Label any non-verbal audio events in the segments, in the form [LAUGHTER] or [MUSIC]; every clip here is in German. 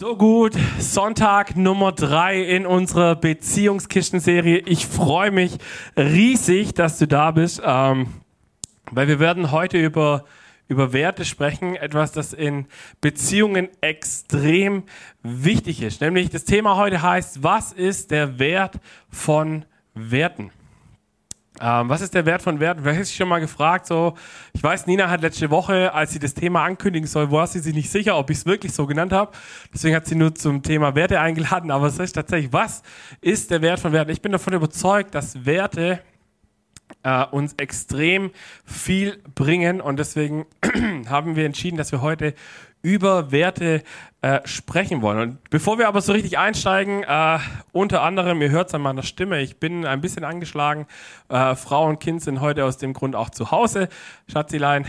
So gut, Sonntag Nummer drei in unserer Beziehungskisten-Serie. Ich freue mich riesig, dass du da bist, ähm, weil wir werden heute über, über Werte sprechen, etwas, das in Beziehungen extrem wichtig ist. Nämlich das Thema heute heißt, was ist der Wert von Werten? Ähm, was ist der Wert von Werten? Wer sich schon mal gefragt, so, ich weiß, Nina hat letzte Woche, als sie das Thema ankündigen soll, war sie sich nicht sicher, ob ich es wirklich so genannt habe. Deswegen hat sie nur zum Thema Werte eingeladen. Aber es ist tatsächlich, was ist der Wert von Werten? Ich bin davon überzeugt, dass Werte äh, uns extrem viel bringen und deswegen [CLEARS THROAT] haben wir entschieden, dass wir heute über Werte äh, sprechen wollen. Und bevor wir aber so richtig einsteigen, äh, unter anderem, ihr hört es an meiner Stimme, ich bin ein bisschen angeschlagen. Äh, Frau und Kind sind heute aus dem Grund auch zu Hause. Schatzilein,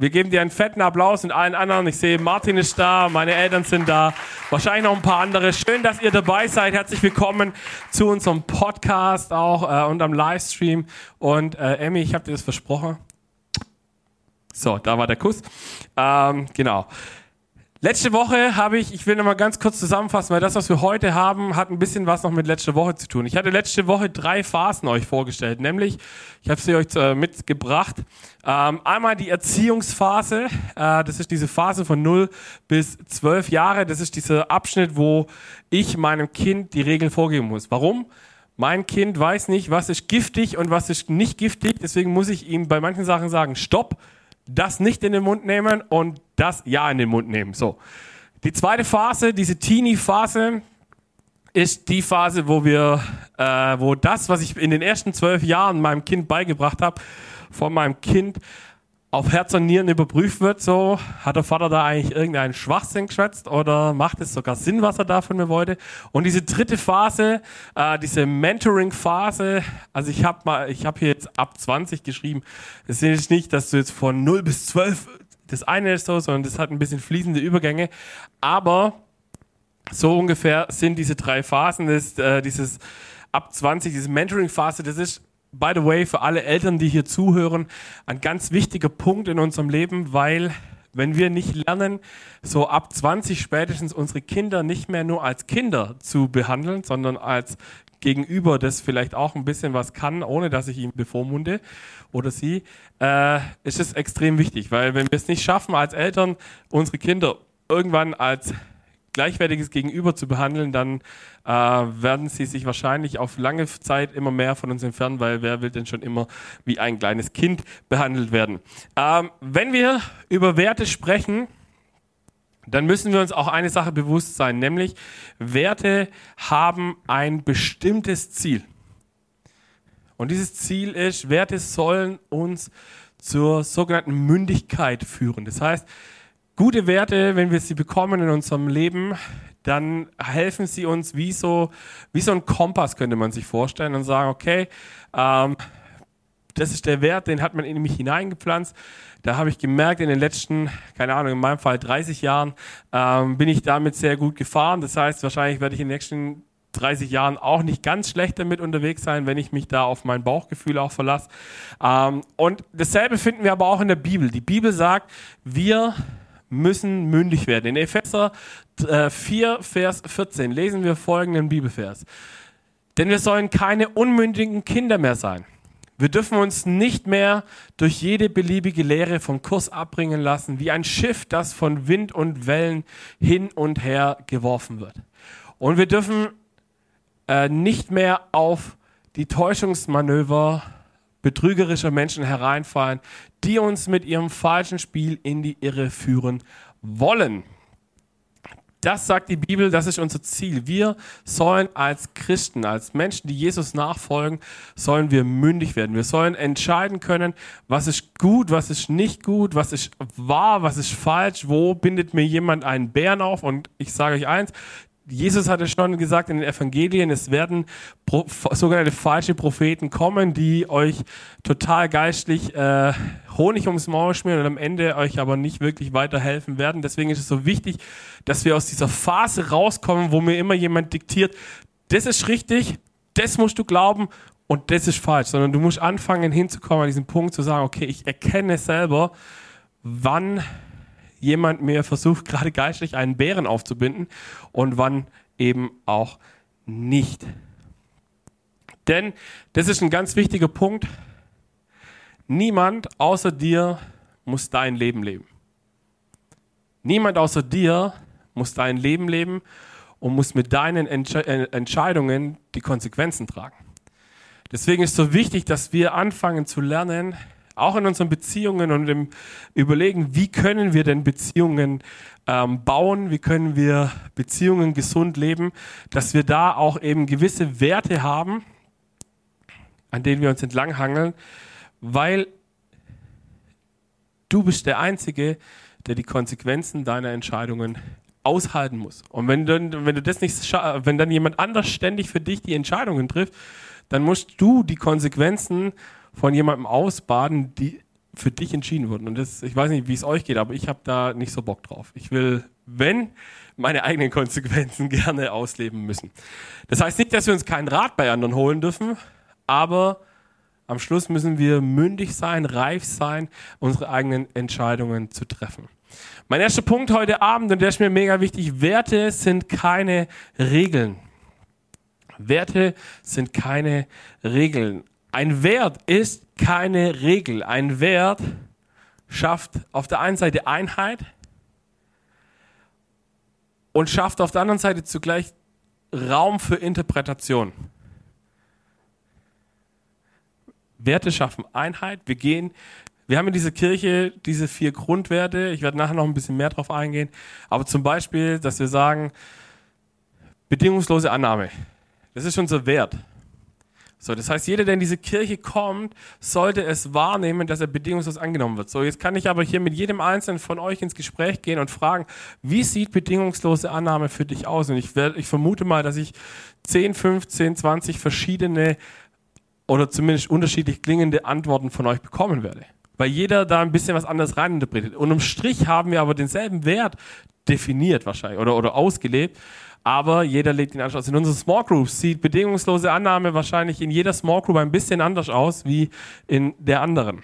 wir geben dir einen fetten Applaus und allen anderen. Ich sehe, Martin ist da, meine Eltern sind da, wahrscheinlich noch ein paar andere. Schön, dass ihr dabei seid. Herzlich willkommen zu unserem Podcast auch äh, und am Livestream. Und äh, Emmy, ich habe dir das versprochen. So, da war der Kuss. Ähm, genau. Letzte Woche habe ich, ich will nochmal ganz kurz zusammenfassen, weil das, was wir heute haben, hat ein bisschen was noch mit letzter Woche zu tun. Ich hatte letzte Woche drei Phasen euch vorgestellt, nämlich, ich habe sie euch äh, mitgebracht. Ähm, einmal die Erziehungsphase, äh, das ist diese Phase von 0 bis 12 Jahre, das ist dieser Abschnitt, wo ich meinem Kind die Regeln vorgeben muss. Warum? Mein Kind weiß nicht, was ist giftig und was ist nicht giftig, deswegen muss ich ihm bei manchen Sachen sagen, stopp, das nicht in den Mund nehmen und das ja in den Mund nehmen. So. Die zweite Phase, diese Teenie-Phase, ist die Phase, wo wir, äh, wo das, was ich in den ersten zwölf Jahren meinem Kind beigebracht habe, von meinem Kind auf Herz und Nieren überprüft wird, so, hat der Vater da eigentlich irgendeinen Schwachsinn geschwätzt oder macht es sogar Sinn, was er da von mir wollte? Und diese dritte Phase, äh, diese Mentoring-Phase, also ich habe mal, ich habe hier jetzt ab 20 geschrieben, das ist nicht, dass du jetzt von 0 bis 12 das eine ist so, sondern das hat ein bisschen fließende Übergänge, aber so ungefähr sind diese drei Phasen, das, äh, dieses ab 20, diese Mentoring-Phase, das ist by the way, für alle Eltern, die hier zuhören, ein ganz wichtiger Punkt in unserem Leben, weil wenn wir nicht lernen, so ab 20 spätestens unsere Kinder nicht mehr nur als Kinder zu behandeln, sondern als Gegenüber, das vielleicht auch ein bisschen was kann, ohne dass ich ihn bevormunde oder sie, äh, ist es extrem wichtig, weil wenn wir es nicht schaffen, als Eltern unsere Kinder irgendwann als gleichwertiges Gegenüber zu behandeln, dann äh, werden sie sich wahrscheinlich auf lange Zeit immer mehr von uns entfernen, weil wer will denn schon immer wie ein kleines Kind behandelt werden? Ähm, wenn wir über Werte sprechen, dann müssen wir uns auch eine Sache bewusst sein, nämlich Werte haben ein bestimmtes Ziel. Und dieses Ziel ist, Werte sollen uns zur sogenannten Mündigkeit führen. Das heißt, Gute Werte, wenn wir sie bekommen in unserem Leben, dann helfen sie uns wie so, wie so ein Kompass, könnte man sich vorstellen, und sagen, okay, ähm, das ist der Wert, den hat man in mich hineingepflanzt. Da habe ich gemerkt, in den letzten, keine Ahnung, in meinem Fall 30 Jahren, ähm, bin ich damit sehr gut gefahren. Das heißt, wahrscheinlich werde ich in den nächsten 30 Jahren auch nicht ganz schlecht damit unterwegs sein, wenn ich mich da auf mein Bauchgefühl auch verlasse. Ähm, und dasselbe finden wir aber auch in der Bibel. Die Bibel sagt, wir müssen mündig werden. In Epheser äh, 4, Vers 14 lesen wir folgenden Bibelvers. Denn wir sollen keine unmündigen Kinder mehr sein. Wir dürfen uns nicht mehr durch jede beliebige Lehre vom Kurs abbringen lassen, wie ein Schiff, das von Wind und Wellen hin und her geworfen wird. Und wir dürfen äh, nicht mehr auf die Täuschungsmanöver betrügerischer Menschen hereinfallen, die uns mit ihrem falschen Spiel in die Irre führen wollen. Das sagt die Bibel, das ist unser Ziel. Wir sollen als Christen, als Menschen, die Jesus nachfolgen, sollen wir mündig werden. Wir sollen entscheiden können, was ist gut, was ist nicht gut, was ist wahr, was ist falsch, wo bindet mir jemand einen Bären auf. Und ich sage euch eins, Jesus hatte schon gesagt in den Evangelien, es werden sogenannte falsche Propheten kommen, die euch total geistlich äh, Honig ums Maul schmieren und am Ende euch aber nicht wirklich weiterhelfen werden. Deswegen ist es so wichtig, dass wir aus dieser Phase rauskommen, wo mir immer jemand diktiert, das ist richtig, das musst du glauben und das ist falsch, sondern du musst anfangen hinzukommen an diesen Punkt zu sagen, okay, ich erkenne selber, wann jemand mir versucht, gerade geistlich einen Bären aufzubinden und wann eben auch nicht. Denn das ist ein ganz wichtiger Punkt. Niemand außer dir muss dein Leben leben. Niemand außer dir muss dein Leben leben und muss mit deinen Entsche äh, Entscheidungen die Konsequenzen tragen. Deswegen ist es so wichtig, dass wir anfangen zu lernen, auch in unseren Beziehungen und im Überlegen, wie können wir denn Beziehungen ähm, bauen, wie können wir Beziehungen gesund leben, dass wir da auch eben gewisse Werte haben, an denen wir uns entlanghangeln, weil du bist der Einzige, der die Konsequenzen deiner Entscheidungen aushalten muss. Und wenn, du, wenn du das nicht, wenn dann jemand anders ständig für dich die Entscheidungen trifft, dann musst du die Konsequenzen von jemandem ausbaden, die für dich entschieden wurden. Und das, ich weiß nicht, wie es euch geht, aber ich habe da nicht so Bock drauf. Ich will, wenn, meine eigenen Konsequenzen [LAUGHS] gerne ausleben müssen. Das heißt nicht, dass wir uns keinen Rat bei anderen holen dürfen, aber am Schluss müssen wir mündig sein, reif sein, unsere eigenen Entscheidungen zu treffen. Mein erster Punkt heute Abend, und der ist mir mega wichtig, Werte sind keine Regeln. Werte sind keine Regeln. Ein Wert ist keine Regel. Ein Wert schafft auf der einen Seite Einheit und schafft auf der anderen Seite zugleich Raum für Interpretation. Werte schaffen Einheit. Wir gehen, wir haben in dieser Kirche diese vier Grundwerte. Ich werde nachher noch ein bisschen mehr drauf eingehen. Aber zum Beispiel, dass wir sagen, bedingungslose Annahme. Das ist unser Wert. So, das heißt, jeder, der in diese Kirche kommt, sollte es wahrnehmen, dass er bedingungslos angenommen wird. So, jetzt kann ich aber hier mit jedem Einzelnen von euch ins Gespräch gehen und fragen, wie sieht bedingungslose Annahme für dich aus? Und ich, werd, ich vermute mal, dass ich 10, 15, 20 verschiedene oder zumindest unterschiedlich klingende Antworten von euch bekommen werde. Weil jeder da ein bisschen was anderes reininterpretiert. Und im Strich haben wir aber denselben Wert definiert wahrscheinlich oder, oder ausgelebt aber jeder legt anders aus. In unseren Small Groups sieht bedingungslose Annahme wahrscheinlich in jeder Small Group ein bisschen anders aus wie in der anderen.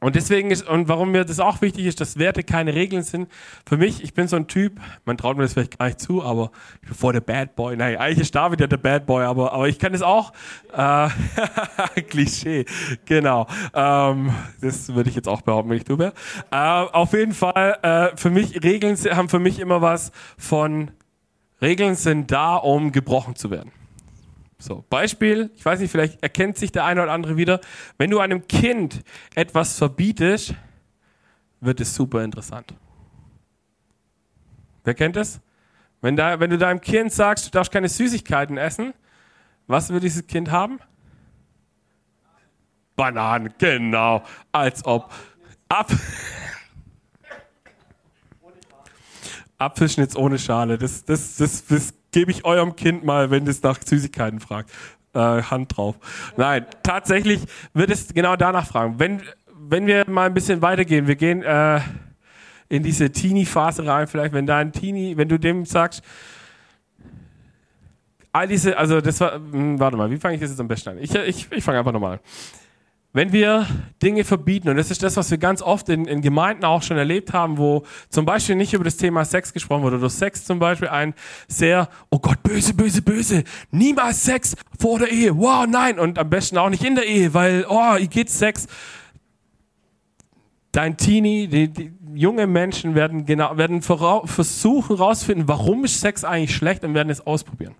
Und deswegen ist, und warum mir das auch wichtig ist, dass Werte keine Regeln sind. Für mich, ich bin so ein Typ, man traut mir das vielleicht gar nicht zu, aber ich bin vor der Bad Boy. Nein, eigentlich ist David ja der Bad Boy, aber, aber ich kann das auch. Äh, [LAUGHS] Klischee, genau. Ähm, das würde ich jetzt auch behaupten, wenn ich du wäre. Äh, auf jeden Fall, äh, für mich, Regeln haben für mich immer was von Regeln sind da, um gebrochen zu werden. So, Beispiel, ich weiß nicht, vielleicht erkennt sich der eine oder andere wieder. Wenn du einem Kind etwas verbietest, wird es super interessant. Wer kennt es? Wenn, da, wenn du deinem Kind sagst, du darfst keine Süßigkeiten essen, was wird dieses Kind haben? Bananen, genau. Als ob. Ab. Apfelschnitz ohne Schale. Das, das, das, das gebe ich eurem Kind mal, wenn es nach Süßigkeiten fragt. Äh, Hand drauf. Nein, tatsächlich wird es genau danach fragen. Wenn, wenn wir mal ein bisschen weitergehen, wir gehen äh, in diese Teenie-Phase rein, vielleicht, wenn dein Teenie, wenn du dem sagst, all diese, also das war, hm, warte mal, wie fange ich das jetzt am besten an? Ich, ich, ich fange einfach nochmal an. Wenn wir Dinge verbieten, und das ist das, was wir ganz oft in, in, Gemeinden auch schon erlebt haben, wo zum Beispiel nicht über das Thema Sex gesprochen wurde, oder Sex zum Beispiel ein sehr, oh Gott, böse, böse, böse, niemals Sex vor der Ehe, wow, nein, und am besten auch nicht in der Ehe, weil, oh, ihr geht Sex. Dein Teenie, die, die junge Menschen werden genau, werden versuchen herauszufinden, warum ist Sex eigentlich schlecht und werden es ausprobieren.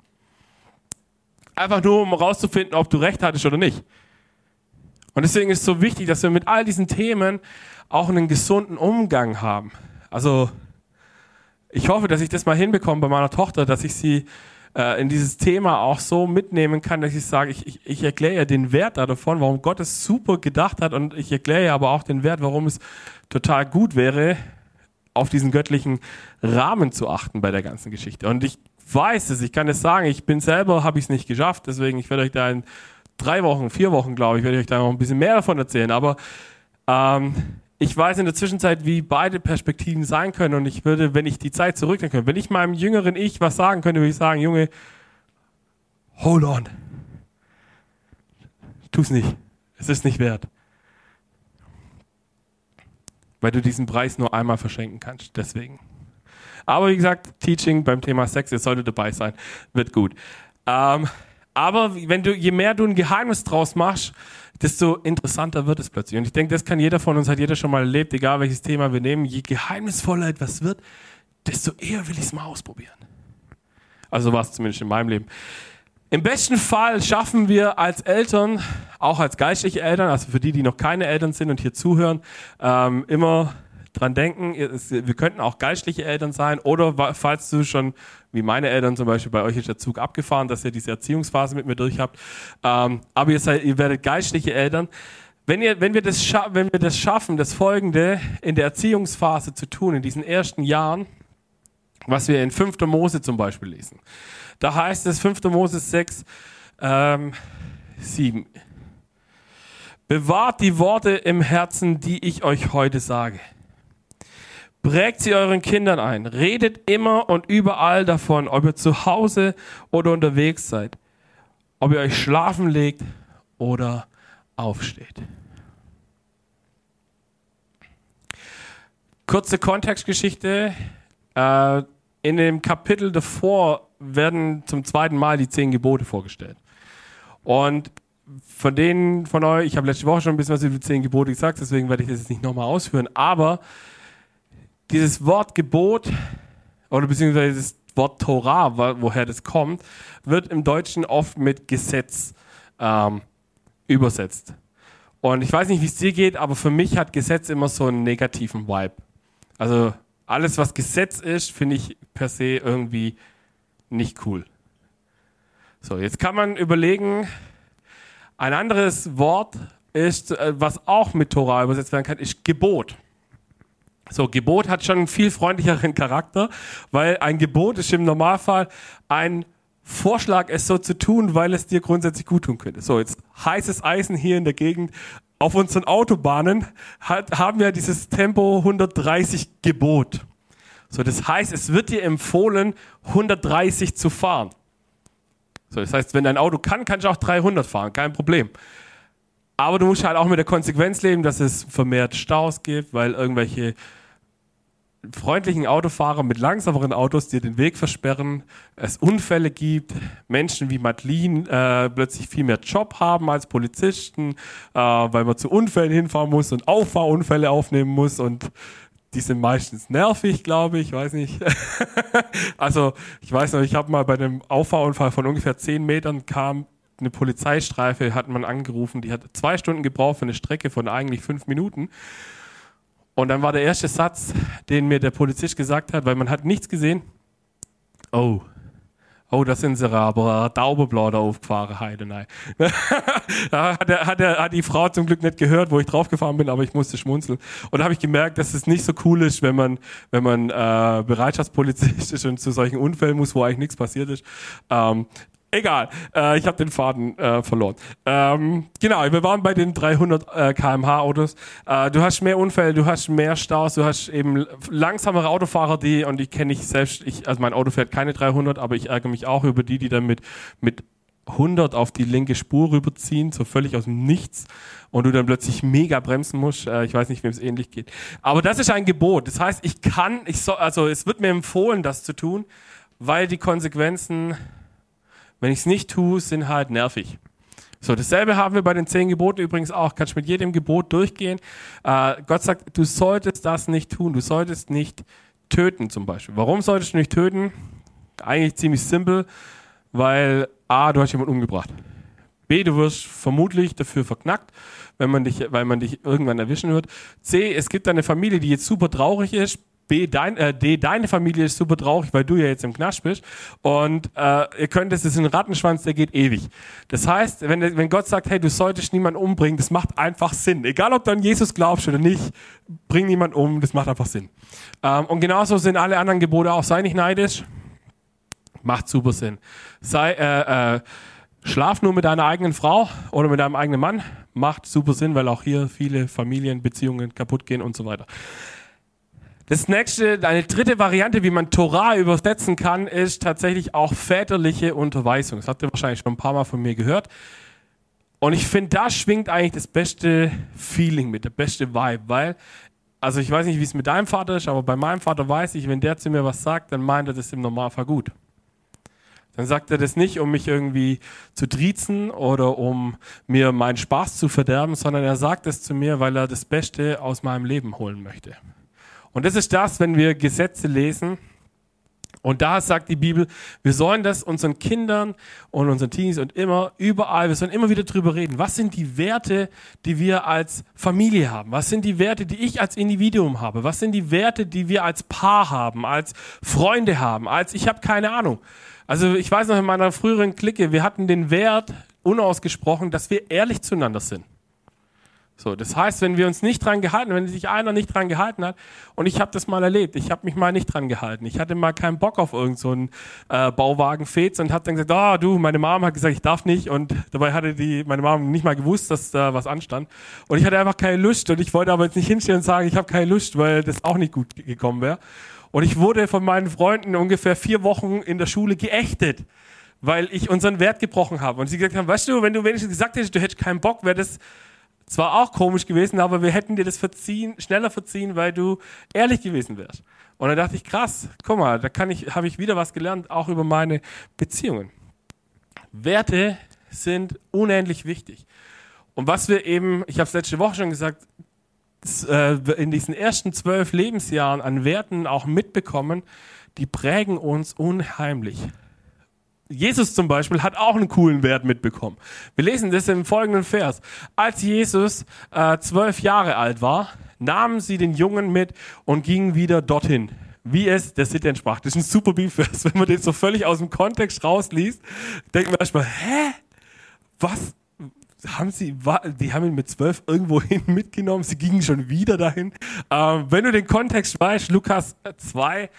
Einfach nur, um herauszufinden, ob du recht hattest oder nicht. Und deswegen ist es so wichtig, dass wir mit all diesen Themen auch einen gesunden Umgang haben. Also ich hoffe, dass ich das mal hinbekomme bei meiner Tochter, dass ich sie äh, in dieses Thema auch so mitnehmen kann, dass ich sage, ich, ich, ich erkläre ihr den Wert davon, warum Gott es super gedacht hat und ich erkläre ihr aber auch den Wert, warum es total gut wäre, auf diesen göttlichen Rahmen zu achten bei der ganzen Geschichte. Und ich weiß es, ich kann es sagen, ich bin selber, habe ich es nicht geschafft, deswegen ich werde euch da ein drei Wochen, vier Wochen, glaube ich, werde ich euch da noch ein bisschen mehr davon erzählen. Aber ähm, ich weiß in der Zwischenzeit, wie beide Perspektiven sein können. Und ich würde, wenn ich die Zeit zurückdenken könnte, wenn ich meinem jüngeren Ich was sagen könnte, würde ich sagen, Junge, hold on. Tu es nicht. Es ist nicht wert. weil du diesen Preis nur einmal verschenken kannst. Deswegen. Aber wie gesagt, Teaching beim Thema Sex, ihr solltet dabei sein, wird gut. Ähm, aber wenn du, je mehr du ein Geheimnis draus machst, desto interessanter wird es plötzlich. Und ich denke, das kann jeder von uns, hat jeder schon mal erlebt, egal welches Thema wir nehmen. Je geheimnisvoller etwas wird, desto eher will ich es mal ausprobieren. Also war es zumindest in meinem Leben. Im besten Fall schaffen wir als Eltern, auch als geistliche Eltern, also für die, die noch keine Eltern sind und hier zuhören, ähm, immer dran denken, wir könnten auch geistliche Eltern sein oder falls du schon, wie meine Eltern zum Beispiel, bei euch ist der Zug abgefahren, dass ihr diese Erziehungsphase mit mir durch habt, ähm, aber ihr, seid, ihr werdet geistliche Eltern. Wenn, ihr, wenn, wir das wenn wir das schaffen, das Folgende in der Erziehungsphase zu tun, in diesen ersten Jahren, was wir in 5. Mose zum Beispiel lesen, da heißt es 5. Mose 6, ähm, 7. Bewahrt die Worte im Herzen, die ich euch heute sage. Prägt sie euren Kindern ein. Redet immer und überall davon, ob ihr zu Hause oder unterwegs seid. Ob ihr euch schlafen legt oder aufsteht. Kurze Kontextgeschichte. Äh, in dem Kapitel davor werden zum zweiten Mal die zehn Gebote vorgestellt. Und von denen von euch, ich habe letzte Woche schon ein bisschen was über die zehn Gebote gesagt, deswegen werde ich das jetzt nicht nochmal ausführen, aber dieses Wort Gebot oder beziehungsweise das Wort Torah, woher das kommt, wird im Deutschen oft mit Gesetz ähm, übersetzt. Und ich weiß nicht, wie es dir geht, aber für mich hat Gesetz immer so einen negativen Vibe. Also alles, was Gesetz ist, finde ich per se irgendwie nicht cool. So, jetzt kann man überlegen, ein anderes Wort ist, äh, was auch mit Torah übersetzt werden kann, ist Gebot. So, Gebot hat schon einen viel freundlicheren Charakter, weil ein Gebot ist im Normalfall ein Vorschlag, es so zu tun, weil es dir grundsätzlich gut tun könnte. So, jetzt heißes Eisen hier in der Gegend. Auf unseren Autobahnen hat, haben wir dieses Tempo 130 Gebot. So, das heißt, es wird dir empfohlen, 130 zu fahren. So, das heißt, wenn dein Auto kann, kannst du auch 300 fahren, kein Problem. Aber du musst halt auch mit der Konsequenz leben, dass es vermehrt Staus gibt, weil irgendwelche freundlichen Autofahrer mit langsameren Autos dir den Weg versperren, es Unfälle gibt, Menschen wie Madeline äh, plötzlich viel mehr Job haben als Polizisten, äh, weil man zu Unfällen hinfahren muss und Auffahrunfälle aufnehmen muss und die sind meistens nervig, glaube ich, weiß nicht. [LAUGHS] also ich weiß noch, ich habe mal bei einem Auffahrunfall von ungefähr zehn Metern kam eine Polizeistreife, hat man angerufen, die hat zwei Stunden gebraucht für eine Strecke von eigentlich fünf Minuten. Und dann war der erste Satz, den mir der Polizist gesagt hat, weil man hat nichts gesehen. Oh, oh, da sind sie aber Daubeblau da aufgefahren, Heide, nein. [LAUGHS] da hat, er, hat, er, hat die Frau zum Glück nicht gehört, wo ich draufgefahren bin, aber ich musste schmunzeln. Und da habe ich gemerkt, dass es nicht so cool ist, wenn man, wenn man äh, Bereitschaftspolizist [LAUGHS] ist und zu solchen Unfällen muss, wo eigentlich nichts passiert ist. Ähm, Egal, äh, ich habe den Faden äh, verloren. Ähm, genau, wir waren bei den 300 äh, km/h Autos. Äh, du hast mehr Unfälle, du hast mehr Staus, du hast eben langsamere Autofahrer, die und ich kenne ich selbst. Ich, also mein Auto fährt keine 300, aber ich ärgere mich auch über die, die dann mit mit 100 auf die linke Spur rüberziehen, so völlig aus dem Nichts und du dann plötzlich mega bremsen musst. Äh, ich weiß nicht, wem es ähnlich geht. Aber das ist ein Gebot. Das heißt, ich kann, ich soll, also es wird mir empfohlen, das zu tun, weil die Konsequenzen wenn ich es nicht tue, sind halt nervig. So, dasselbe haben wir bei den zehn Geboten übrigens auch. Kannst mit jedem Gebot durchgehen. Äh, Gott sagt, du solltest das nicht tun. Du solltest nicht töten zum Beispiel. Warum solltest du nicht töten? Eigentlich ziemlich simpel, weil A, du hast jemanden umgebracht. B, du wirst vermutlich dafür verknackt, wenn man dich, weil man dich irgendwann erwischen wird. C, es gibt eine Familie, die jetzt super traurig ist. B, dein, äh, D, deine Familie ist super traurig, weil du ja jetzt im Knast bist. Und äh, ihr könnt, es ist ein Rattenschwanz, der geht ewig. Das heißt, wenn, wenn Gott sagt, hey, du solltest niemanden umbringen, das macht einfach Sinn. Egal, ob du an Jesus glaubst oder nicht, bring niemanden um, das macht einfach Sinn. Ähm, und genauso sind alle anderen Gebote auch. Sei nicht neidisch, macht super Sinn. Sei, äh, äh, Schlaf nur mit deiner eigenen Frau oder mit deinem eigenen Mann, macht super Sinn, weil auch hier viele Familienbeziehungen kaputt gehen und so weiter. Das nächste, eine dritte Variante, wie man Torah übersetzen kann, ist tatsächlich auch väterliche Unterweisung. Das habt ihr wahrscheinlich schon ein paar Mal von mir gehört. Und ich finde, da schwingt eigentlich das beste Feeling mit, der beste Vibe, weil Also ich weiß nicht, wie es mit deinem Vater ist, aber bei meinem Vater weiß ich, wenn der zu mir was sagt, dann meint er das im Normalfall gut. Dann sagt er das nicht, um mich irgendwie zu triezen oder um mir meinen Spaß zu verderben, sondern er sagt es zu mir, weil er das Beste aus meinem Leben holen möchte. Und das ist das, wenn wir Gesetze lesen, und da sagt die Bibel, wir sollen das unseren Kindern und unseren Teenies und immer, überall, wir sollen immer wieder drüber reden. Was sind die Werte, die wir als Familie haben? Was sind die Werte, die ich als Individuum habe? Was sind die Werte, die wir als Paar haben, als Freunde haben, als ich habe keine Ahnung. Also ich weiß noch in meiner früheren Clique, wir hatten den Wert unausgesprochen, dass wir ehrlich zueinander sind. So, das heißt, wenn wir uns nicht dran gehalten, wenn sich einer nicht dran gehalten hat, und ich habe das mal erlebt, ich habe mich mal nicht dran gehalten. Ich hatte mal keinen Bock auf irgendeinen so äh, Bauwagen-Fez und habe dann gesagt, ah oh, du, meine Mom hat gesagt, ich darf nicht. Und dabei hatte die meine Mom nicht mal gewusst, dass da was anstand. Und ich hatte einfach keine Lust und ich wollte aber jetzt nicht hinstellen und sagen, ich habe keine Lust, weil das auch nicht gut gekommen wäre. Und ich wurde von meinen Freunden ungefähr vier Wochen in der Schule geächtet weil ich unseren Wert gebrochen habe. Und sie gesagt haben, weißt du, wenn du wenigstens gesagt hättest, du hättest keinen Bock, wäre das zwar auch komisch gewesen, aber wir hätten dir das verziehen, schneller verziehen, weil du ehrlich gewesen wärst. Und dann dachte ich, krass, guck mal, da kann ich, habe ich wieder was gelernt, auch über meine Beziehungen. Werte sind unendlich wichtig. Und was wir eben, ich habe es letzte Woche schon gesagt, äh, in diesen ersten zwölf Lebensjahren an Werten auch mitbekommen, die prägen uns unheimlich. Jesus zum Beispiel hat auch einen coolen Wert mitbekommen. Wir lesen das im folgenden Vers. Als Jesus äh, zwölf Jahre alt war, nahmen sie den Jungen mit und gingen wieder dorthin. Wie es der Sitte entsprach. Das ist ein super Bibelvers. [LAUGHS] Wenn man den so völlig aus dem Kontext rausliest, denkt man erstmal, hä? Was? Haben sie, die haben ihn mit zwölf irgendwo hin [LAUGHS] mitgenommen, sie gingen schon wieder dahin. Ähm, wenn du den Kontext weißt, Lukas 2,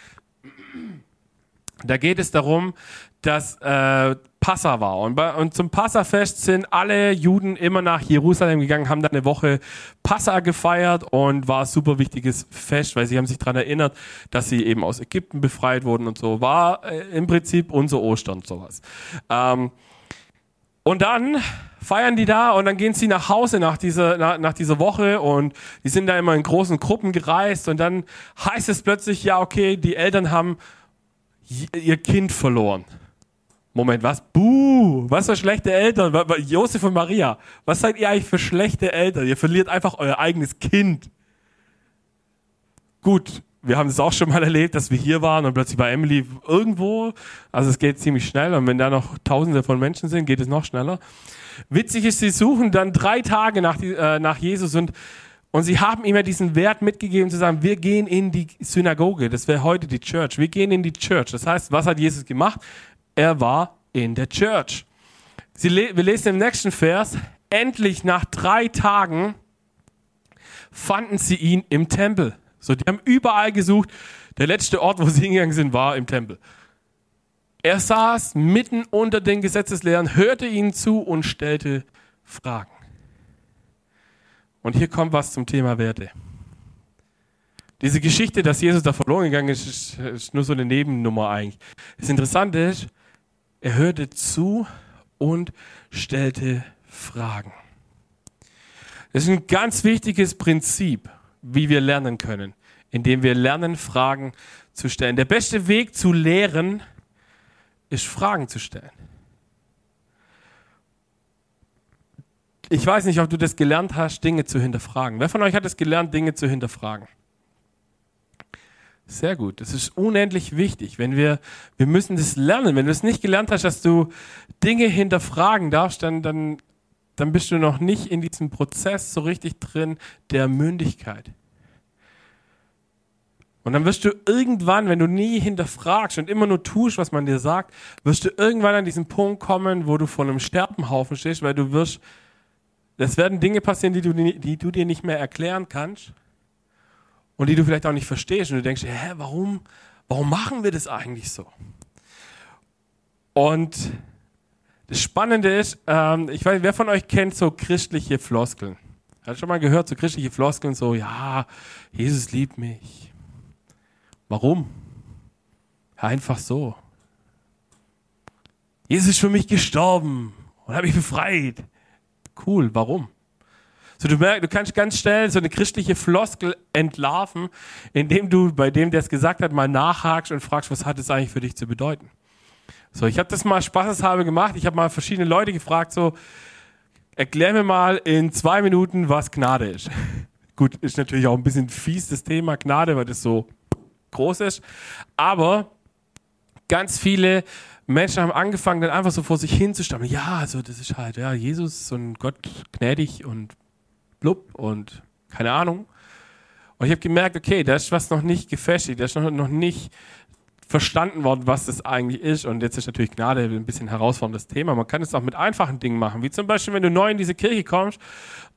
[CLEARS THROAT] da geht es darum, dass äh, Passa war. Und, bei, und zum Passafest sind alle Juden immer nach Jerusalem gegangen, haben dann eine Woche Passa gefeiert und war ein super wichtiges Fest, weil sie haben sich daran erinnert, dass sie eben aus Ägypten befreit wurden und so. War äh, im Prinzip unser Ostern sowas. Ähm, und dann feiern die da und dann gehen sie nach Hause nach dieser, nach, nach dieser Woche und die sind da immer in großen Gruppen gereist und dann heißt es plötzlich, ja okay, die Eltern haben ihr Kind verloren. Moment, was? Buh, was für schlechte Eltern. Josef und Maria, was seid ihr eigentlich für schlechte Eltern? Ihr verliert einfach euer eigenes Kind. Gut, wir haben es auch schon mal erlebt, dass wir hier waren und plötzlich bei Emily irgendwo, also es geht ziemlich schnell und wenn da noch tausende von Menschen sind, geht es noch schneller. Witzig ist, sie suchen dann drei Tage nach, äh, nach Jesus und, und sie haben ihm ja diesen Wert mitgegeben zu sagen, wir gehen in die Synagoge, das wäre heute die Church, wir gehen in die Church. Das heißt, was hat Jesus gemacht? Er war in der Church. Sie, wir lesen im nächsten Vers, endlich nach drei Tagen fanden sie ihn im Tempel. So, die haben überall gesucht. Der letzte Ort, wo sie hingegangen sind, war im Tempel. Er saß mitten unter den Gesetzeslehrern, hörte ihnen zu und stellte Fragen. Und hier kommt was zum Thema Werte. Diese Geschichte, dass Jesus da verloren gegangen ist, ist nur so eine Nebennummer eigentlich. Das Interessante ist, er hörte zu und stellte Fragen. Das ist ein ganz wichtiges Prinzip, wie wir lernen können, indem wir lernen, Fragen zu stellen. Der beste Weg zu lehren ist Fragen zu stellen. Ich weiß nicht, ob du das gelernt hast, Dinge zu hinterfragen. Wer von euch hat es gelernt, Dinge zu hinterfragen? Sehr gut. Das ist unendlich wichtig. Wenn wir, wir müssen das lernen. Wenn du es nicht gelernt hast, dass du Dinge hinterfragen darfst, dann, dann, dann bist du noch nicht in diesem Prozess so richtig drin der Mündigkeit. Und dann wirst du irgendwann, wenn du nie hinterfragst und immer nur tust, was man dir sagt, wirst du irgendwann an diesen Punkt kommen, wo du vor einem Sterbenhaufen stehst, weil du wirst, es werden Dinge passieren, die du, die du dir nicht mehr erklären kannst und die du vielleicht auch nicht verstehst und du denkst, hä, warum, warum machen wir das eigentlich so? Und das Spannende ist, ähm, ich weiß, wer von euch kennt so christliche Floskeln? Hat schon mal gehört, so christliche Floskeln, so, ja, Jesus liebt mich. Warum? einfach so. Jesus ist für mich gestorben und hat mich befreit. Cool, warum? So, du, merkst, du kannst ganz schnell so eine christliche Floskel entlarven, indem du bei dem, der es gesagt hat, mal nachhakst und fragst, was hat es eigentlich für dich zu bedeuten. So, ich habe das mal spaßeshalber gemacht. Ich habe mal verschiedene Leute gefragt, so, erklär mir mal in zwei Minuten, was Gnade ist. [LAUGHS] Gut, ist natürlich auch ein bisschen fies das Thema Gnade, weil das so groß ist. Aber ganz viele Menschen haben angefangen, dann einfach so vor sich hinzustammeln. Ja, also das ist halt, ja, Jesus und Gott gnädig und blub und keine Ahnung. Und ich habe gemerkt, okay, da ist was noch nicht gefestigt, da ist noch, noch nicht verstanden worden, was das eigentlich ist. Und jetzt ist natürlich Gnade ein bisschen herausforderndes Thema. Man kann es auch mit einfachen Dingen machen, wie zum Beispiel, wenn du neu in diese Kirche kommst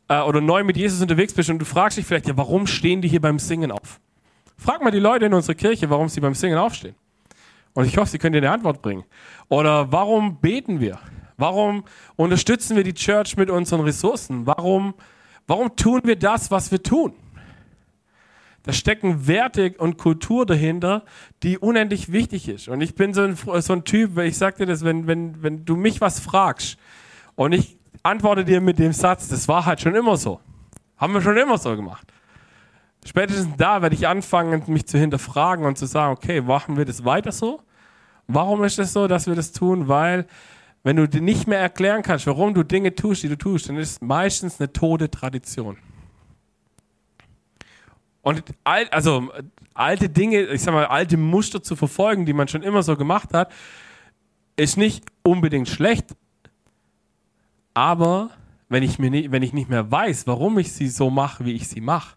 äh, oder neu mit Jesus unterwegs bist und du fragst dich vielleicht, ja, warum stehen die hier beim Singen auf? Frag mal die Leute in unserer Kirche, warum sie beim Singen aufstehen. Und ich hoffe, sie können dir eine Antwort bringen. Oder warum beten wir? Warum unterstützen wir die Church mit unseren Ressourcen? Warum, warum tun wir das, was wir tun? Da stecken Werte und Kultur dahinter, die unendlich wichtig ist. Und ich bin so ein, so ein Typ, ich sag dir das, wenn, wenn, wenn du mich was fragst und ich antworte dir mit dem Satz, das war halt schon immer so. Haben wir schon immer so gemacht. Spätestens da werde ich anfangen, mich zu hinterfragen und zu sagen, okay, machen wir das weiter so? Warum ist es so, dass wir das tun? Weil, wenn du dir nicht mehr erklären kannst, warum du Dinge tust, die du tust, dann ist es meistens eine tote Tradition. Und alt, also alte Dinge, ich sag mal, alte Muster zu verfolgen, die man schon immer so gemacht hat, ist nicht unbedingt schlecht. Aber wenn ich, mir nicht, wenn ich nicht mehr weiß, warum ich sie so mache, wie ich sie mache,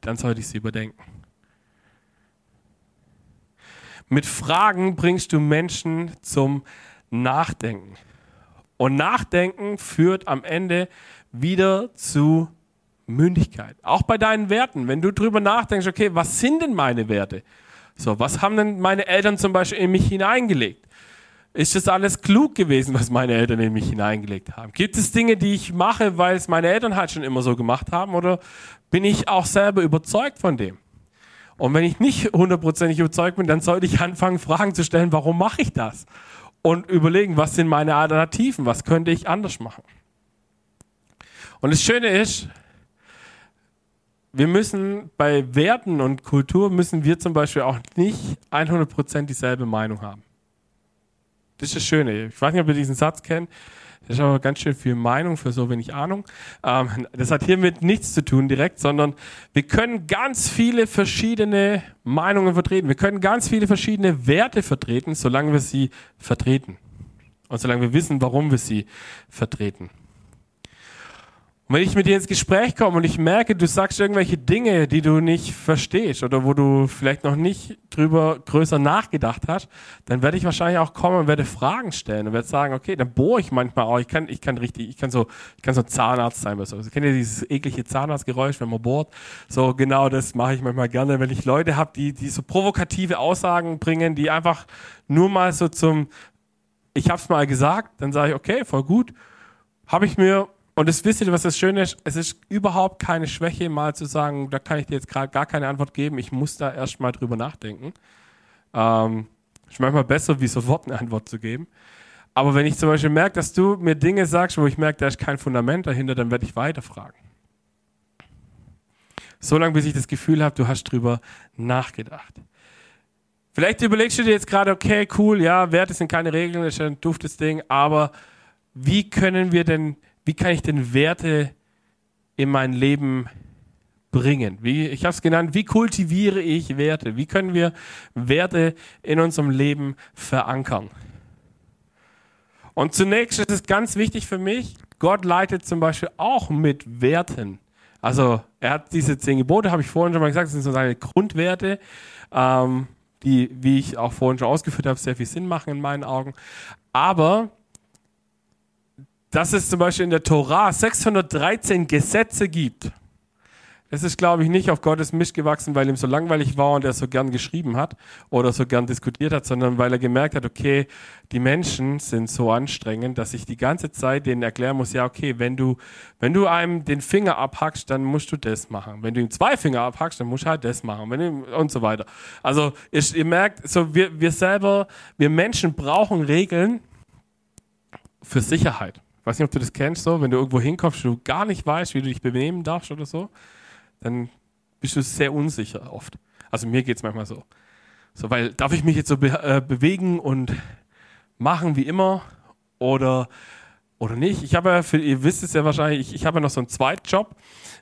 dann sollte ich sie überdenken. Mit Fragen bringst du Menschen zum Nachdenken. Und Nachdenken führt am Ende wieder zu Mündigkeit. Auch bei deinen Werten. Wenn du drüber nachdenkst, okay, was sind denn meine Werte? So, was haben denn meine Eltern zum Beispiel in mich hineingelegt? Ist das alles klug gewesen, was meine Eltern in mich hineingelegt haben? Gibt es Dinge, die ich mache, weil es meine Eltern halt schon immer so gemacht haben? Oder bin ich auch selber überzeugt von dem? Und wenn ich nicht hundertprozentig überzeugt bin, dann sollte ich anfangen, Fragen zu stellen, warum mache ich das? Und überlegen, was sind meine Alternativen? Was könnte ich anders machen? Und das Schöne ist, wir müssen bei Werten und Kultur müssen wir zum Beispiel auch nicht 100% dieselbe Meinung haben. Das ist das Schöne. Ich weiß nicht, ob ihr diesen Satz kennt. Das ist aber ganz schön viel Meinung für so wenig Ahnung. Ähm, das hat hiermit nichts zu tun direkt, sondern wir können ganz viele verschiedene Meinungen vertreten. Wir können ganz viele verschiedene Werte vertreten, solange wir sie vertreten. Und solange wir wissen, warum wir sie vertreten. Und wenn ich mit dir ins Gespräch komme und ich merke, du sagst irgendwelche Dinge, die du nicht verstehst oder wo du vielleicht noch nicht drüber größer nachgedacht hast, dann werde ich wahrscheinlich auch kommen und werde Fragen stellen und werde sagen, okay, dann bohre ich manchmal auch. Ich kann, ich kann richtig, ich kann so, ich kann so Zahnarzt sein. Also, kennt ihr dieses eklige Zahnarztgeräusch, wenn man bohrt? So genau das mache ich manchmal gerne, wenn ich Leute habe, die, die so provokative Aussagen bringen, die einfach nur mal so zum, ich habe es mal gesagt, dann sage ich, okay, voll gut, habe ich mir und das wisst ihr, was das Schöne ist? Es ist überhaupt keine Schwäche, mal zu sagen, da kann ich dir jetzt gerade gar keine Antwort geben. Ich muss da erst mal drüber nachdenken. Ähm, ist manchmal besser, wie sofort eine Antwort zu geben. Aber wenn ich zum Beispiel merke, dass du mir Dinge sagst, wo ich merke, da ist kein Fundament dahinter, dann werde ich weiterfragen. So lange, bis ich das Gefühl habe, du hast drüber nachgedacht. Vielleicht überlegst du dir jetzt gerade, okay, cool, ja, Werte sind keine Regeln, das ist ein duftes Ding, aber wie können wir denn wie kann ich denn Werte in mein Leben bringen? Wie, ich habe es genannt, wie kultiviere ich Werte? Wie können wir Werte in unserem Leben verankern? Und zunächst ist es ganz wichtig für mich, Gott leitet zum Beispiel auch mit Werten. Also er hat diese zehn Gebote, habe ich vorhin schon mal gesagt, das sind so seine Grundwerte, ähm, die, wie ich auch vorhin schon ausgeführt habe, sehr viel Sinn machen in meinen Augen. Aber dass es zum Beispiel in der Torah 613 Gesetze gibt. Das ist, glaube ich, nicht auf Gottes Misch gewachsen, weil ihm so langweilig war und er so gern geschrieben hat oder so gern diskutiert hat, sondern weil er gemerkt hat, okay, die Menschen sind so anstrengend, dass ich die ganze Zeit denen erklären muss, ja, okay, wenn du, wenn du einem den Finger abhackst, dann musst du das machen. Wenn du ihm zwei Finger abhackst, dann musst du halt das machen wenn du, und so weiter. Also, ihr, ihr merkt, so wir, wir selber, wir Menschen brauchen Regeln für Sicherheit Weiß nicht, ob du das kennst, so, wenn du irgendwo hinkommst, du gar nicht weißt, wie du dich benehmen darfst oder so, dann bist du sehr unsicher oft. Also mir geht es manchmal so. So, weil darf ich mich jetzt so be äh, bewegen und machen wie immer oder, oder nicht? Ich habe ja, für, ihr wisst es ja wahrscheinlich, ich, ich habe ja noch so einen Zweitjob.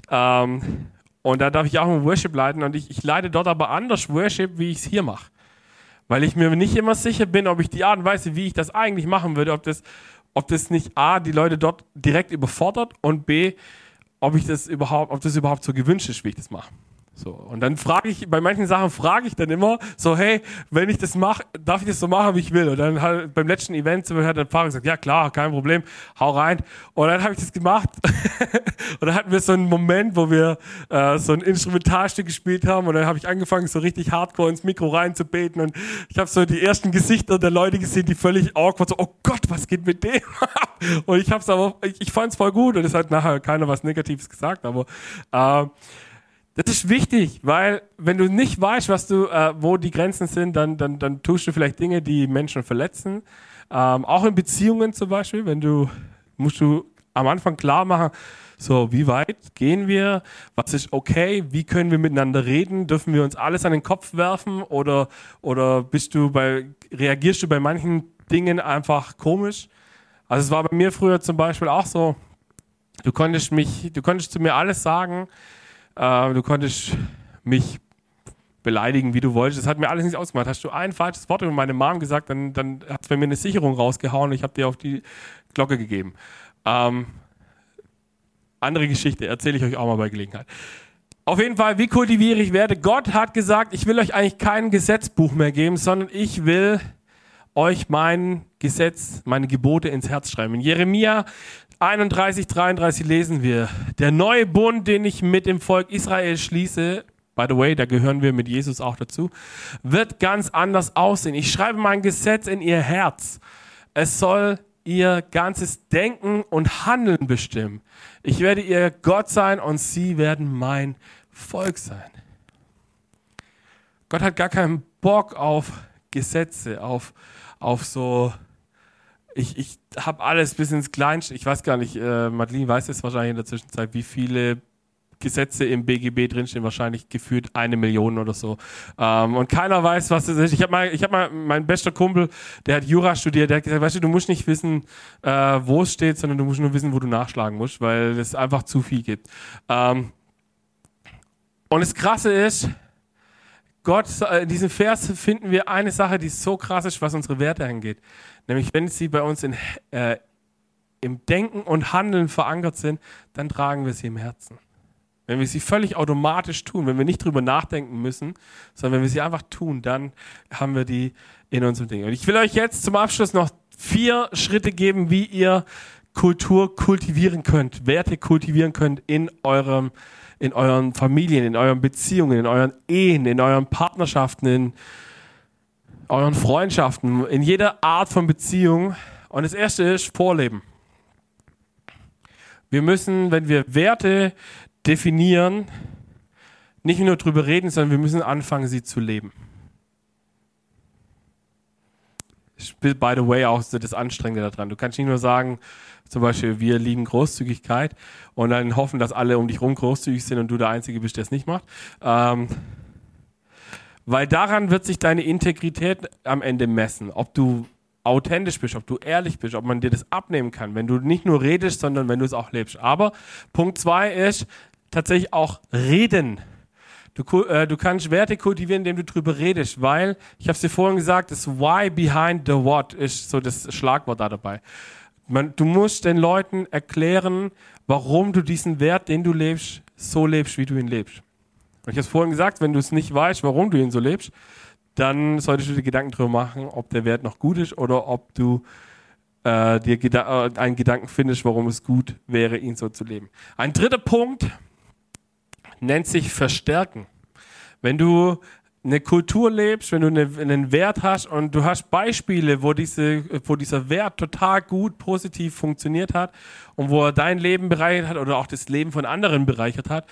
Ähm, und da darf ich auch einen Worship leiten und ich, ich leite dort aber anders Worship, wie ich es hier mache. Weil ich mir nicht immer sicher bin, ob ich die Art und Weise, wie ich das eigentlich machen würde, ob das ob das nicht A, die Leute dort direkt überfordert und B, ob ich das überhaupt, ob das überhaupt so gewünscht ist, wie ich das mache. So, und dann frage ich, bei manchen Sachen frage ich dann immer so, hey, wenn ich das mache, darf ich das so machen, wie ich will? Und dann halt beim letzten Event hat der Pfarrer gesagt, ja klar, kein Problem, hau rein. Und dann habe ich das gemacht. [LAUGHS] und dann hatten wir so einen Moment, wo wir äh, so ein Instrumentalstück gespielt haben und dann habe ich angefangen, so richtig hardcore ins Mikro reinzubeten und ich habe so die ersten Gesichter der Leute gesehen, die völlig awkward so, oh Gott, was geht mit dem? [LAUGHS] und ich habe es aber, ich, ich fand es voll gut und es hat nachher keiner was Negatives gesagt, aber äh, das ist wichtig, weil wenn du nicht weißt, was du, äh, wo die Grenzen sind, dann, dann, dann tust du vielleicht Dinge, die Menschen verletzen. Ähm, auch in Beziehungen zum Beispiel, wenn du, musst du am Anfang klar machen, so, wie weit gehen wir? Was ist okay? Wie können wir miteinander reden? Dürfen wir uns alles an den Kopf werfen? Oder, oder bist du bei, reagierst du bei manchen Dingen einfach komisch? Also es war bei mir früher zum Beispiel auch so, du konntest mich, du konntest zu mir alles sagen, äh, du konntest mich beleidigen, wie du wolltest. Das hat mir alles nichts ausgemacht. Hast du ein falsches Wort über meine Mom gesagt, dann, dann hat es bei mir eine Sicherung rausgehauen und ich habe dir auf die Glocke gegeben. Ähm, andere Geschichte, erzähle ich euch auch mal bei Gelegenheit. Auf jeden Fall, wie kultiviere ich Werte? Gott hat gesagt, ich will euch eigentlich kein Gesetzbuch mehr geben, sondern ich will euch mein Gesetz, meine Gebote ins Herz schreiben. In Jeremia 31, 33 lesen wir, der neue Bund, den ich mit dem Volk Israel schließe, by the way, da gehören wir mit Jesus auch dazu, wird ganz anders aussehen. Ich schreibe mein Gesetz in ihr Herz. Es soll ihr ganzes Denken und Handeln bestimmen. Ich werde ihr Gott sein und sie werden mein Volk sein. Gott hat gar keinen Bock auf Gesetze, auf, auf so ich, ich habe alles bis ins Kleinste. Ich weiß gar nicht, äh, Madeline weiß jetzt wahrscheinlich in der Zwischenzeit, wie viele Gesetze im BGB drinstehen, wahrscheinlich gefühlt eine Million oder so. Ähm, und keiner weiß, was das ist. Ich habe mal, ich habe mal, mein bester Kumpel, der hat Jura studiert, der hat gesagt, weißt du, du musst nicht wissen, äh, wo es steht, sondern du musst nur wissen, wo du nachschlagen musst, weil es einfach zu viel gibt. Ähm, und das Krasse ist, Gott, äh, in diesem Vers finden wir eine Sache, die so krass ist, was unsere Werte angeht. Nämlich, wenn sie bei uns in, äh, im Denken und Handeln verankert sind, dann tragen wir sie im Herzen. Wenn wir sie völlig automatisch tun, wenn wir nicht drüber nachdenken müssen, sondern wenn wir sie einfach tun, dann haben wir die in unserem Ding. Und ich will euch jetzt zum Abschluss noch vier Schritte geben, wie ihr Kultur kultivieren könnt, Werte kultivieren könnt in eurem, in euren Familien, in euren Beziehungen, in euren Ehen, in euren Partnerschaften, in euren Freundschaften, in jeder Art von Beziehung. Und das erste ist Vorleben. Wir müssen, wenn wir Werte definieren, nicht nur drüber reden, sondern wir müssen anfangen, sie zu leben. By the way, auch das Anstrengende daran. Du kannst nicht nur sagen, zum Beispiel, wir lieben Großzügigkeit und dann hoffen, dass alle um dich herum großzügig sind und du der Einzige bist, der es nicht macht. Ähm, weil daran wird sich deine Integrität am Ende messen. Ob du authentisch bist, ob du ehrlich bist, ob man dir das abnehmen kann, wenn du nicht nur redest, sondern wenn du es auch lebst. Aber Punkt zwei ist tatsächlich auch reden. Du, äh, du kannst Werte kultivieren, indem du drüber redest, weil, ich habe es dir vorhin gesagt, das Why behind the what ist so das Schlagwort da dabei. Man, du musst den Leuten erklären, warum du diesen Wert, den du lebst, so lebst, wie du ihn lebst. Und ich habe es vorhin gesagt, wenn du es nicht weißt, warum du ihn so lebst, dann solltest du dir Gedanken darüber machen, ob der Wert noch gut ist oder ob du äh, dir Geda äh, einen Gedanken findest, warum es gut wäre, ihn so zu leben. Ein dritter Punkt nennt sich Verstärken. Wenn du eine Kultur lebst, wenn du eine, einen Wert hast und du hast Beispiele, wo, diese, wo dieser Wert total gut, positiv funktioniert hat und wo er dein Leben bereichert hat oder auch das Leben von anderen bereichert hat,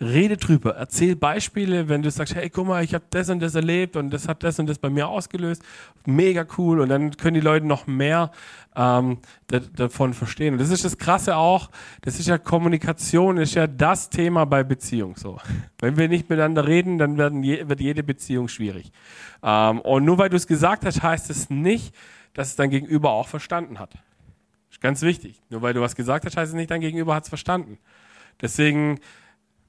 rede drüber, erzähl Beispiele, wenn du sagst, hey, guck mal, ich habe das und das erlebt und das hat das und das bei mir ausgelöst, mega cool und dann können die Leute noch mehr ähm, davon verstehen. Und das ist das Krasse auch, das ist ja Kommunikation, ist ja das Thema bei Beziehung so. [LAUGHS] Wenn wir nicht miteinander reden, dann werden je, wird jede Beziehung schwierig. Ähm, und nur weil du es gesagt hast, heißt es nicht, dass es dein Gegenüber auch verstanden hat. Ist ganz wichtig. Nur weil du was gesagt hast, heißt es nicht, dein Gegenüber hat es verstanden. Deswegen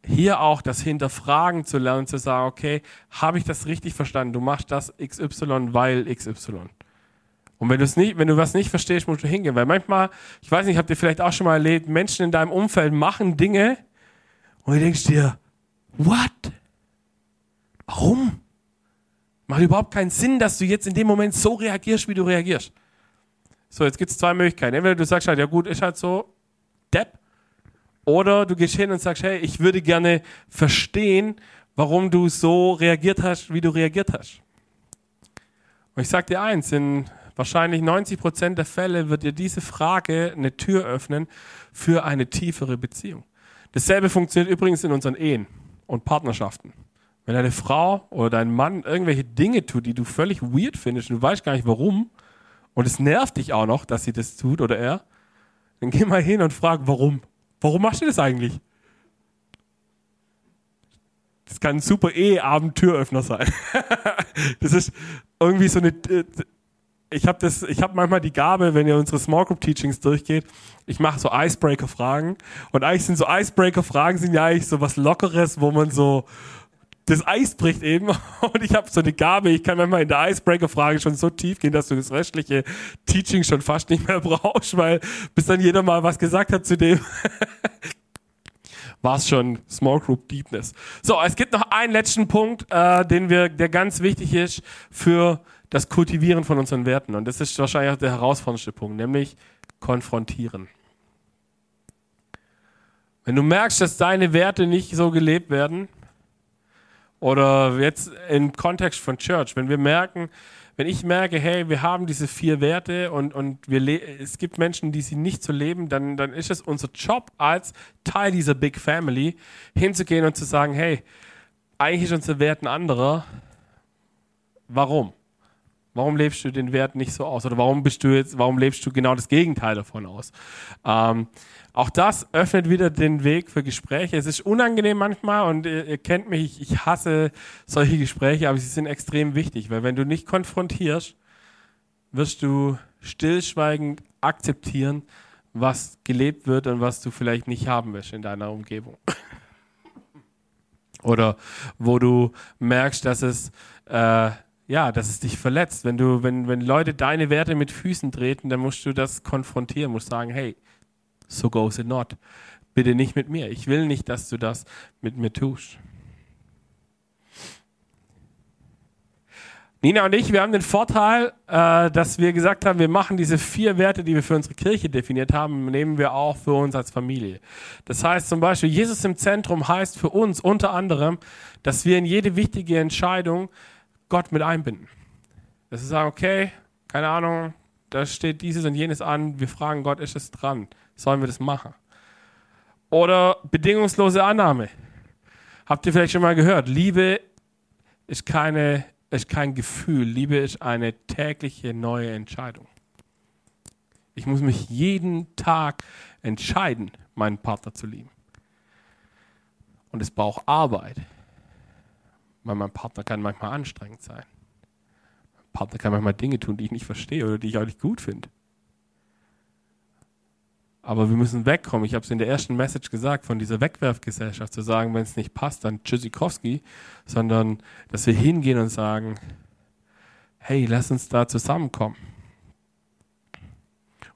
hier auch das Hinterfragen zu lernen, zu sagen, okay, habe ich das richtig verstanden? Du machst das XY, weil XY. Und wenn du es nicht, wenn du was nicht verstehst, musst du hingehen. Weil manchmal, ich weiß nicht, habt ihr vielleicht auch schon mal erlebt, Menschen in deinem Umfeld machen Dinge und du denkst dir, what? Warum? Macht überhaupt keinen Sinn, dass du jetzt in dem Moment so reagierst, wie du reagierst. So, jetzt gibt es zwei Möglichkeiten. Entweder du sagst halt, ja gut, ist halt so, Depp. Oder du gehst hin und sagst, hey, ich würde gerne verstehen, warum du so reagiert hast, wie du reagiert hast. Und ich sage dir eins, in wahrscheinlich 90 Prozent der Fälle wird dir diese Frage eine Tür öffnen für eine tiefere Beziehung. Dasselbe funktioniert übrigens in unseren Ehen und Partnerschaften. Wenn deine Frau oder dein Mann irgendwelche Dinge tut, die du völlig weird findest und du weißt gar nicht warum, und es nervt dich auch noch, dass sie das tut oder er, dann geh mal hin und frag, warum. Warum machst du das eigentlich? Das kann ein super E-Abend-Türöffner sein. [LAUGHS] das ist irgendwie so eine. Äh, ich habe habe manchmal die Gabe, wenn ihr unsere Small Group Teachings durchgeht, ich mache so Icebreaker-Fragen und eigentlich sind so Icebreaker-Fragen ja eigentlich so was Lockeres, wo man so das Eis bricht eben [LAUGHS] und ich habe so eine Gabe, ich kann manchmal in der Icebreaker-Frage schon so tief gehen, dass du das restliche Teaching schon fast nicht mehr [LAUGHS] brauchst, weil bis dann jeder mal was gesagt hat zu dem, [LAUGHS] war es schon Small Group Deepness. So, es gibt noch einen letzten Punkt, äh, den wir, der ganz wichtig ist für das Kultivieren von unseren Werten und das ist wahrscheinlich auch der herausforderndste Punkt, nämlich konfrontieren. Wenn du merkst, dass deine Werte nicht so gelebt werden, oder jetzt im Kontext von Church, wenn wir merken, wenn ich merke, hey, wir haben diese vier Werte und, und wir es gibt Menschen, die sie nicht so leben, dann, dann ist es unser Job als Teil dieser Big Family, hinzugehen und zu sagen, hey, eigentlich ist unser Wert ein anderer. Warum? Warum lebst du den Wert nicht so aus? Oder warum bist du jetzt, warum lebst du genau das Gegenteil davon aus? Ähm, auch das öffnet wieder den Weg für Gespräche. Es ist unangenehm manchmal und ihr, ihr kennt mich, ich, hasse solche Gespräche, aber sie sind extrem wichtig, weil wenn du nicht konfrontierst, wirst du stillschweigend akzeptieren, was gelebt wird und was du vielleicht nicht haben willst in deiner Umgebung. [LAUGHS] Oder wo du merkst, dass es äh, ja, dass es dich verletzt. Wenn du, wenn, wenn Leute deine Werte mit Füßen treten, dann musst du das konfrontieren, musst sagen, hey, so goes it not. Bitte nicht mit mir. Ich will nicht, dass du das mit mir tust. Nina und ich, wir haben den Vorteil, äh, dass wir gesagt haben, wir machen diese vier Werte, die wir für unsere Kirche definiert haben, nehmen wir auch für uns als Familie. Das heißt zum Beispiel, Jesus im Zentrum heißt für uns unter anderem, dass wir in jede wichtige Entscheidung Gott mit einbinden. Dass wir sagen, okay, keine Ahnung, da steht dieses und jenes an, wir fragen Gott, ist es dran? Sollen wir das machen? Oder bedingungslose Annahme. Habt ihr vielleicht schon mal gehört? Liebe ist, keine, ist kein Gefühl, Liebe ist eine tägliche neue Entscheidung. Ich muss mich jeden Tag entscheiden, meinen Partner zu lieben. Und es braucht Arbeit. Weil mein Partner kann manchmal anstrengend sein. Mein Partner kann manchmal Dinge tun, die ich nicht verstehe oder die ich auch nicht gut finde. Aber wir müssen wegkommen. Ich habe es in der ersten Message gesagt, von dieser Wegwerfgesellschaft zu sagen, wenn es nicht passt, dann Tschüssikowski, sondern dass wir hingehen und sagen, hey, lass uns da zusammenkommen.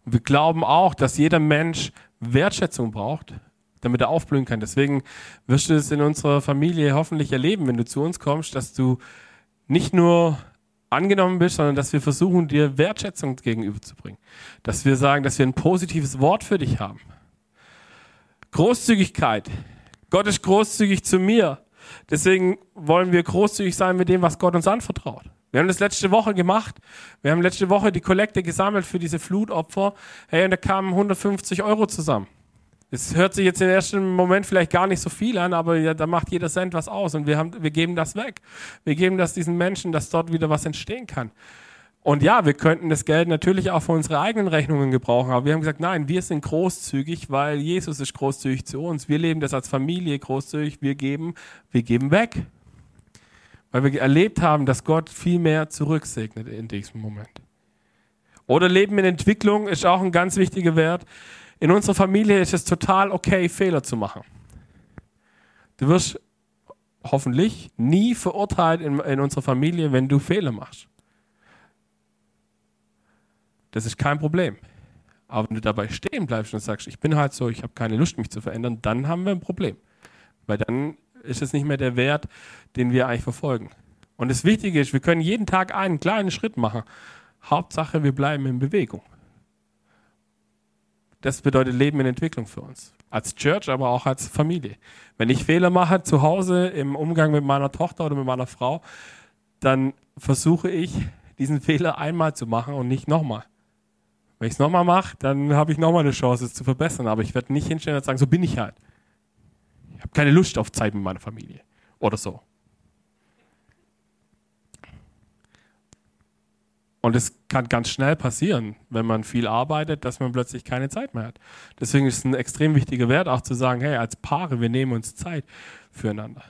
Und wir glauben auch, dass jeder Mensch Wertschätzung braucht, damit er aufblühen kann. Deswegen wirst du es in unserer Familie hoffentlich erleben, wenn du zu uns kommst, dass du nicht nur angenommen bist, sondern dass wir versuchen, dir Wertschätzung gegenüberzubringen. Dass wir sagen, dass wir ein positives Wort für dich haben. Großzügigkeit. Gott ist großzügig zu mir. Deswegen wollen wir großzügig sein mit dem, was Gott uns anvertraut. Wir haben das letzte Woche gemacht. Wir haben letzte Woche die Kollekte gesammelt für diese Flutopfer. Hey, und da kamen 150 Euro zusammen. Es hört sich jetzt im ersten Moment vielleicht gar nicht so viel an, aber ja, da macht jeder Cent was aus und wir, haben, wir geben das weg. Wir geben das diesen Menschen, dass dort wieder was entstehen kann. Und ja, wir könnten das Geld natürlich auch für unsere eigenen Rechnungen gebrauchen, aber wir haben gesagt, nein, wir sind großzügig, weil Jesus ist großzügig zu uns. Wir leben das als Familie großzügig, wir geben, wir geben weg. Weil wir erlebt haben, dass Gott viel mehr zurücksegnet in diesem Moment. Oder Leben in Entwicklung ist auch ein ganz wichtiger Wert. In unserer Familie ist es total okay, Fehler zu machen. Du wirst hoffentlich nie verurteilt in, in unserer Familie, wenn du Fehler machst. Das ist kein Problem. Aber wenn du dabei stehen bleibst und sagst, ich bin halt so, ich habe keine Lust, mich zu verändern, dann haben wir ein Problem. Weil dann ist es nicht mehr der Wert, den wir eigentlich verfolgen. Und das Wichtige ist, wir können jeden Tag einen kleinen Schritt machen. Hauptsache, wir bleiben in Bewegung. Das bedeutet Leben in Entwicklung für uns. Als Church, aber auch als Familie. Wenn ich Fehler mache zu Hause im Umgang mit meiner Tochter oder mit meiner Frau, dann versuche ich, diesen Fehler einmal zu machen und nicht nochmal. Wenn ich es nochmal mache, dann habe ich nochmal eine Chance, es zu verbessern. Aber ich werde nicht hinstellen und sagen, so bin ich halt. Ich habe keine Lust auf Zeit mit meiner Familie. Oder so. Und es kann ganz schnell passieren, wenn man viel arbeitet, dass man plötzlich keine Zeit mehr hat. Deswegen ist es ein extrem wichtiger Wert, auch zu sagen, hey, als Paare, wir nehmen uns Zeit füreinander.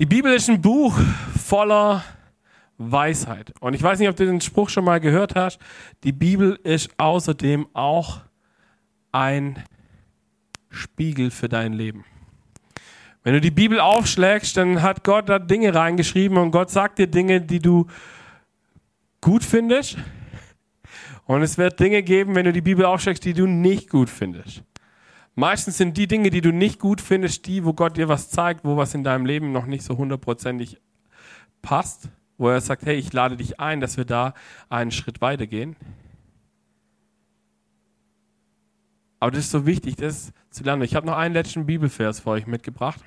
Die Bibel ist ein Buch voller Weisheit. Und ich weiß nicht, ob du den Spruch schon mal gehört hast. Die Bibel ist außerdem auch ein Spiegel für dein Leben. Wenn du die Bibel aufschlägst, dann hat Gott da Dinge reingeschrieben und Gott sagt dir Dinge, die du gut findest. Und es wird Dinge geben, wenn du die Bibel aufschlägst, die du nicht gut findest. Meistens sind die Dinge, die du nicht gut findest, die, wo Gott dir was zeigt, wo was in deinem Leben noch nicht so hundertprozentig passt, wo er sagt, hey, ich lade dich ein, dass wir da einen Schritt weitergehen. Aber das ist so wichtig, das zu lernen. Ich habe noch einen letzten Bibelvers für euch mitgebracht.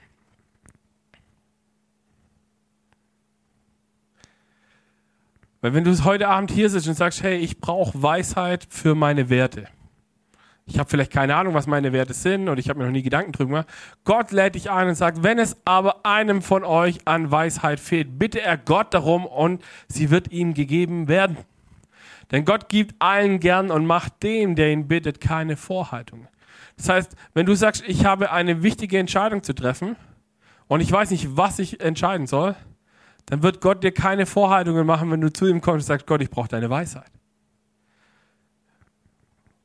Weil wenn du heute Abend hier sitzt und sagst, hey, ich brauche Weisheit für meine Werte. Ich habe vielleicht keine Ahnung, was meine Werte sind und ich habe mir noch nie Gedanken drüber gemacht. Gott lädt dich ein und sagt, wenn es aber einem von euch an Weisheit fehlt, bitte er Gott darum und sie wird ihm gegeben werden. Denn Gott gibt allen gern und macht dem, der ihn bittet, keine Vorhaltungen. Das heißt, wenn du sagst, ich habe eine wichtige Entscheidung zu treffen und ich weiß nicht, was ich entscheiden soll, dann wird Gott dir keine Vorhaltungen machen, wenn du zu ihm kommst und sagst, Gott, ich brauche deine Weisheit.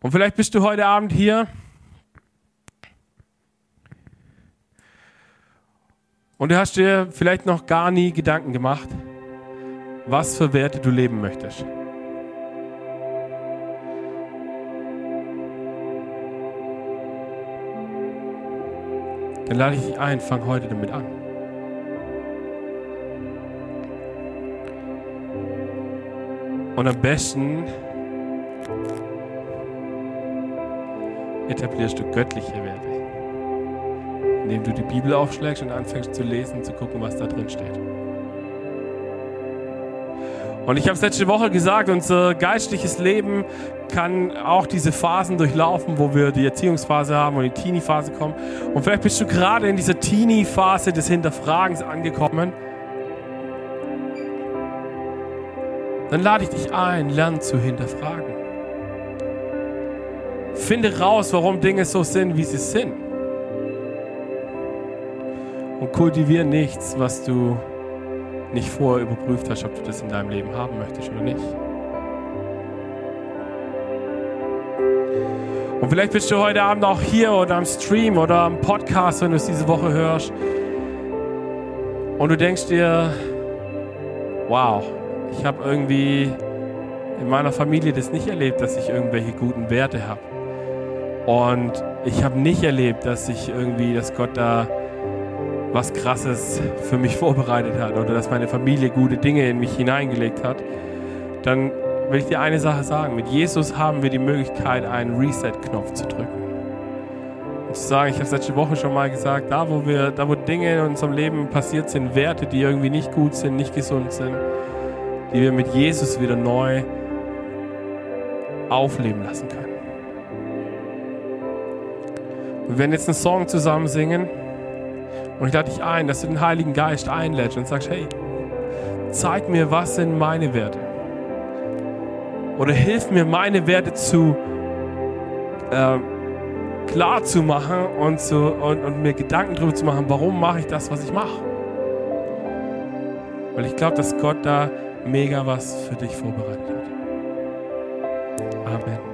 Und vielleicht bist du heute Abend hier und du hast dir vielleicht noch gar nie Gedanken gemacht, was für Werte du leben möchtest. Dann lade ich dich ein, fang heute damit an. Und am besten etablierst du göttliche Werte, indem du die Bibel aufschlägst und anfängst zu lesen, zu gucken, was da drin steht. Und ich habe es letzte Woche gesagt, unser geistliches Leben kann auch diese Phasen durchlaufen, wo wir die Erziehungsphase haben und die Teenie-Phase kommen. Und vielleicht bist du gerade in dieser Teenie-Phase des Hinterfragens angekommen. Dann lade ich dich ein, lern zu hinterfragen. Finde raus, warum Dinge so sind, wie sie sind. Und kultiviere nichts, was du nicht vorher überprüft hast, ob du das in deinem Leben haben möchtest oder nicht. Und vielleicht bist du heute Abend auch hier oder am Stream oder am Podcast, wenn du es diese Woche hörst. Und du denkst dir, wow, ich habe irgendwie in meiner Familie das nicht erlebt, dass ich irgendwelche guten Werte habe. Und ich habe nicht erlebt, dass ich irgendwie, dass Gott da was Krasses für mich [LAUGHS] vorbereitet hat oder dass meine Familie gute Dinge in mich hineingelegt hat. Dann will ich dir eine Sache sagen. Mit Jesus haben wir die Möglichkeit, einen Reset-Knopf zu drücken. Und zu sagen, ich habe es letzte Woche schon mal gesagt, da wo wir, da wo Dinge in unserem Leben passiert sind, Werte, die irgendwie nicht gut sind, nicht gesund sind, die wir mit Jesus wieder neu aufleben lassen können. Wir werden jetzt einen Song zusammen singen. Und ich lade dich ein, dass du den Heiligen Geist einlädst und sagst, hey, zeig mir, was sind meine Werte. Oder hilf mir, meine Werte zu äh, klar zu machen und, zu, und, und mir Gedanken darüber zu machen, warum mache ich das, was ich mache. Weil ich glaube, dass Gott da mega was für dich vorbereitet hat. Amen.